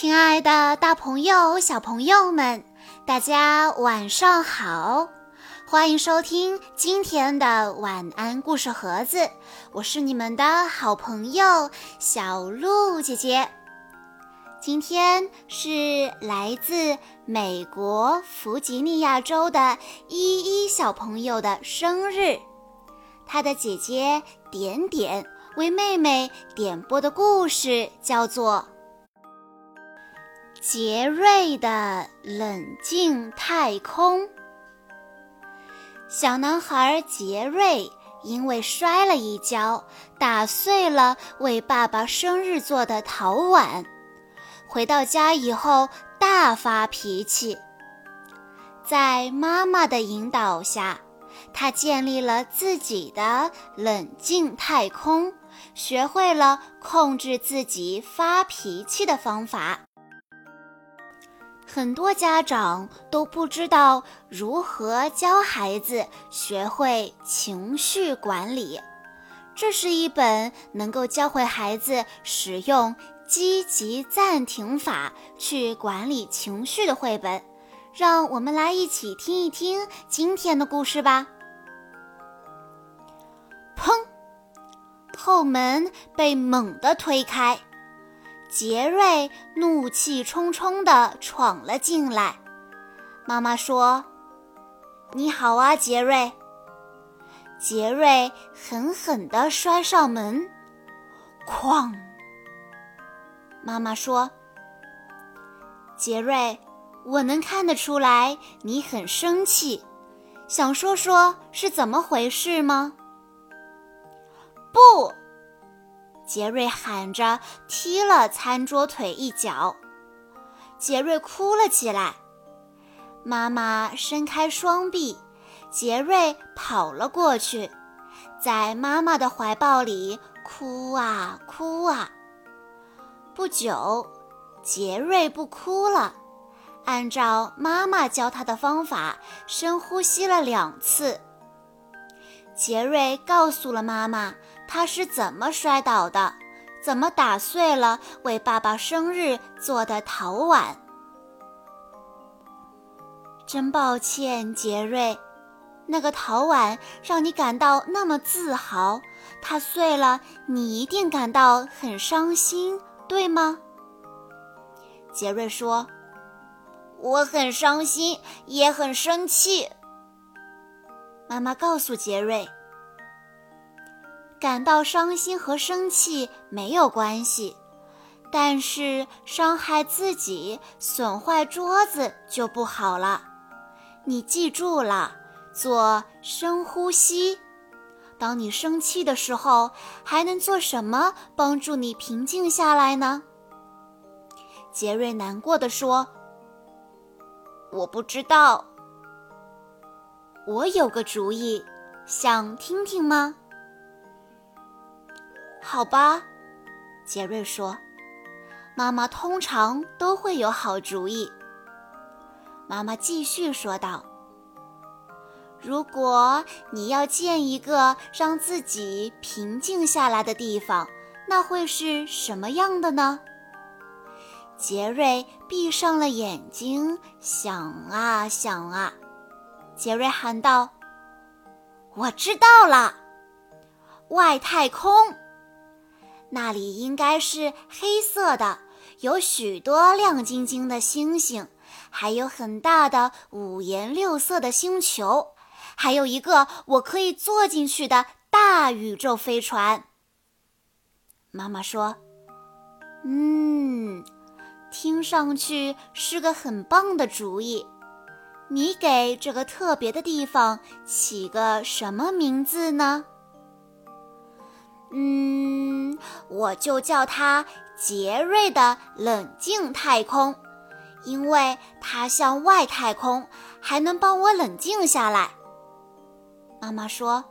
亲爱的，大朋友、小朋友们，大家晚上好！欢迎收听今天的晚安故事盒子，我是你们的好朋友小鹿姐姐。今天是来自美国弗吉尼亚州的依依小朋友的生日，她的姐姐点点为妹妹点播的故事叫做。杰瑞的冷静太空。小男孩杰瑞因为摔了一跤，打碎了为爸爸生日做的陶碗。回到家以后，大发脾气。在妈妈的引导下，他建立了自己的冷静太空，学会了控制自己发脾气的方法。很多家长都不知道如何教孩子学会情绪管理。这是一本能够教会孩子使用积极暂停法去管理情绪的绘本。让我们来一起听一听今天的故事吧。砰！后门被猛地推开。杰瑞怒气冲冲地闯了进来。妈妈说：“你好啊，杰瑞。”杰瑞狠狠地摔上门，哐！妈妈说：“杰瑞，我能看得出来你很生气，想说说是怎么回事吗？”不。杰瑞喊着，踢了餐桌腿一脚。杰瑞哭了起来。妈妈伸开双臂，杰瑞跑了过去，在妈妈的怀抱里哭啊哭啊。不久，杰瑞不哭了，按照妈妈教他的方法，深呼吸了两次。杰瑞告诉了妈妈。他是怎么摔倒的？怎么打碎了为爸爸生日做的陶碗？真抱歉，杰瑞，那个陶碗让你感到那么自豪，它碎了，你一定感到很伤心，对吗？杰瑞说：“我很伤心，也很生气。”妈妈告诉杰瑞。感到伤心和生气没有关系，但是伤害自己、损坏桌子就不好了。你记住了，做深呼吸。当你生气的时候，还能做什么帮助你平静下来呢？杰瑞难过的说：“我不知道。我有个主意，想听听吗？”好吧，杰瑞说：“妈妈通常都会有好主意。”妈妈继续说道：“如果你要建一个让自己平静下来的地方，那会是什么样的呢？”杰瑞闭上了眼睛，想啊想啊。杰瑞喊道：“我知道了，外太空。”那里应该是黑色的，有许多亮晶晶的星星，还有很大的五颜六色的星球，还有一个我可以坐进去的大宇宙飞船。妈妈说：“嗯，听上去是个很棒的主意。你给这个特别的地方起个什么名字呢？”嗯，我就叫它杰瑞的冷静太空，因为它像外太空，还能帮我冷静下来。妈妈说：“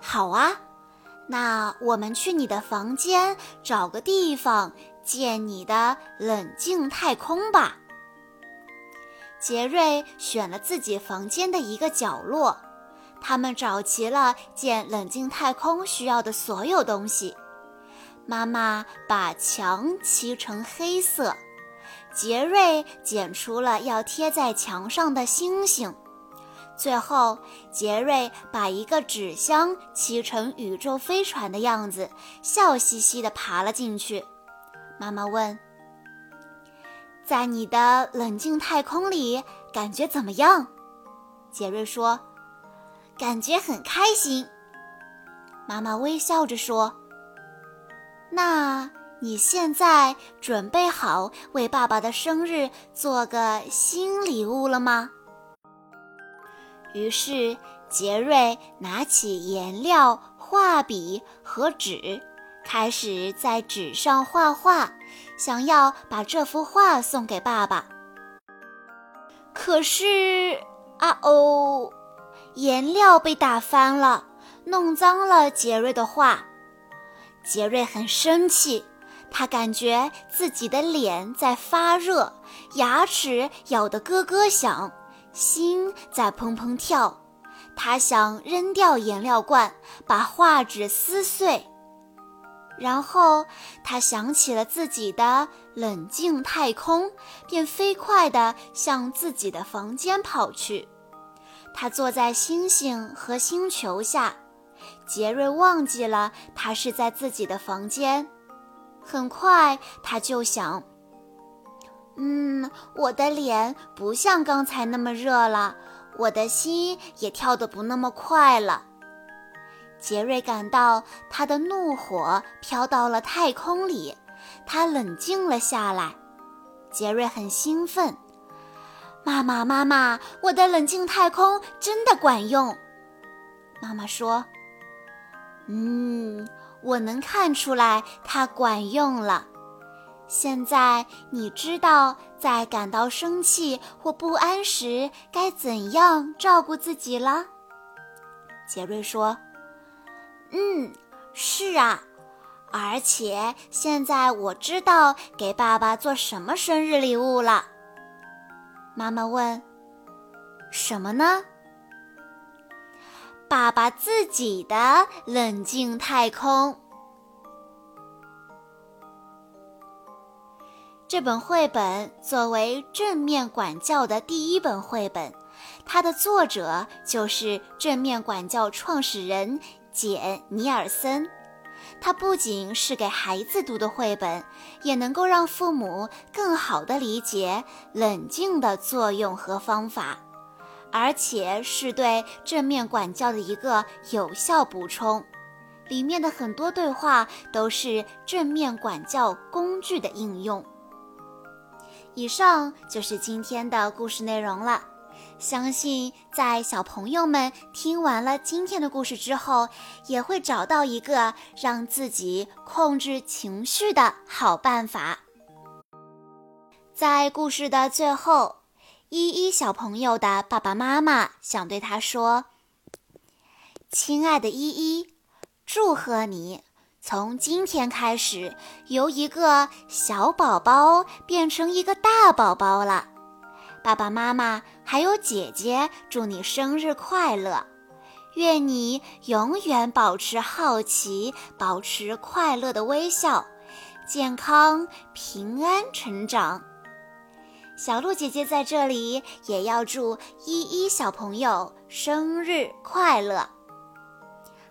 好啊，那我们去你的房间找个地方建你的冷静太空吧。”杰瑞选了自己房间的一个角落。他们找齐了建冷静太空需要的所有东西。妈妈把墙漆成黑色，杰瑞剪出了要贴在墙上的星星。最后，杰瑞把一个纸箱漆成宇宙飞船的样子，笑嘻嘻地爬了进去。妈妈问：“在你的冷静太空里，感觉怎么样？”杰瑞说：“感觉很开心。”妈妈微笑着说：“那你现在准备好为爸爸的生日做个新礼物了吗？”于是，杰瑞拿起颜料、画笔和纸，开始在纸上画画，想要把这幅画送给爸爸。可是，啊哦，颜料被打翻了，弄脏了杰瑞的画。杰瑞很生气，他感觉自己的脸在发热，牙齿咬得咯咯响。心在砰砰跳，他想扔掉颜料罐，把画纸撕碎。然后他想起了自己的冷静太空，便飞快地向自己的房间跑去。他坐在星星和星球下，杰瑞忘记了他是在自己的房间。很快他就想。嗯，我的脸不像刚才那么热了，我的心也跳得不那么快了。杰瑞感到他的怒火飘到了太空里，他冷静了下来。杰瑞很兴奋，妈妈，妈妈，我的冷静太空真的管用。妈妈说：“嗯，我能看出来它管用了。”现在你知道在感到生气或不安时该怎样照顾自己了，杰瑞说：“嗯，是啊，而且现在我知道给爸爸做什么生日礼物了。”妈妈问：“什么呢？”爸爸自己的冷静太空。这本绘本作为正面管教的第一本绘本，它的作者就是正面管教创始人简·尼尔森。它不仅是给孩子读的绘本，也能够让父母更好地理解冷静的作用和方法，而且是对正面管教的一个有效补充。里面的很多对话都是正面管教工具的应用。以上就是今天的故事内容了。相信在小朋友们听完了今天的故事之后，也会找到一个让自己控制情绪的好办法。在故事的最后，依依小朋友的爸爸妈妈想对他说：“亲爱的依依，祝贺你！”从今天开始，由一个小宝宝变成一个大宝宝了。爸爸妈妈还有姐姐，祝你生日快乐！愿你永远保持好奇，保持快乐的微笑，健康平安成长。小鹿姐姐在这里也要祝依依小朋友生日快乐！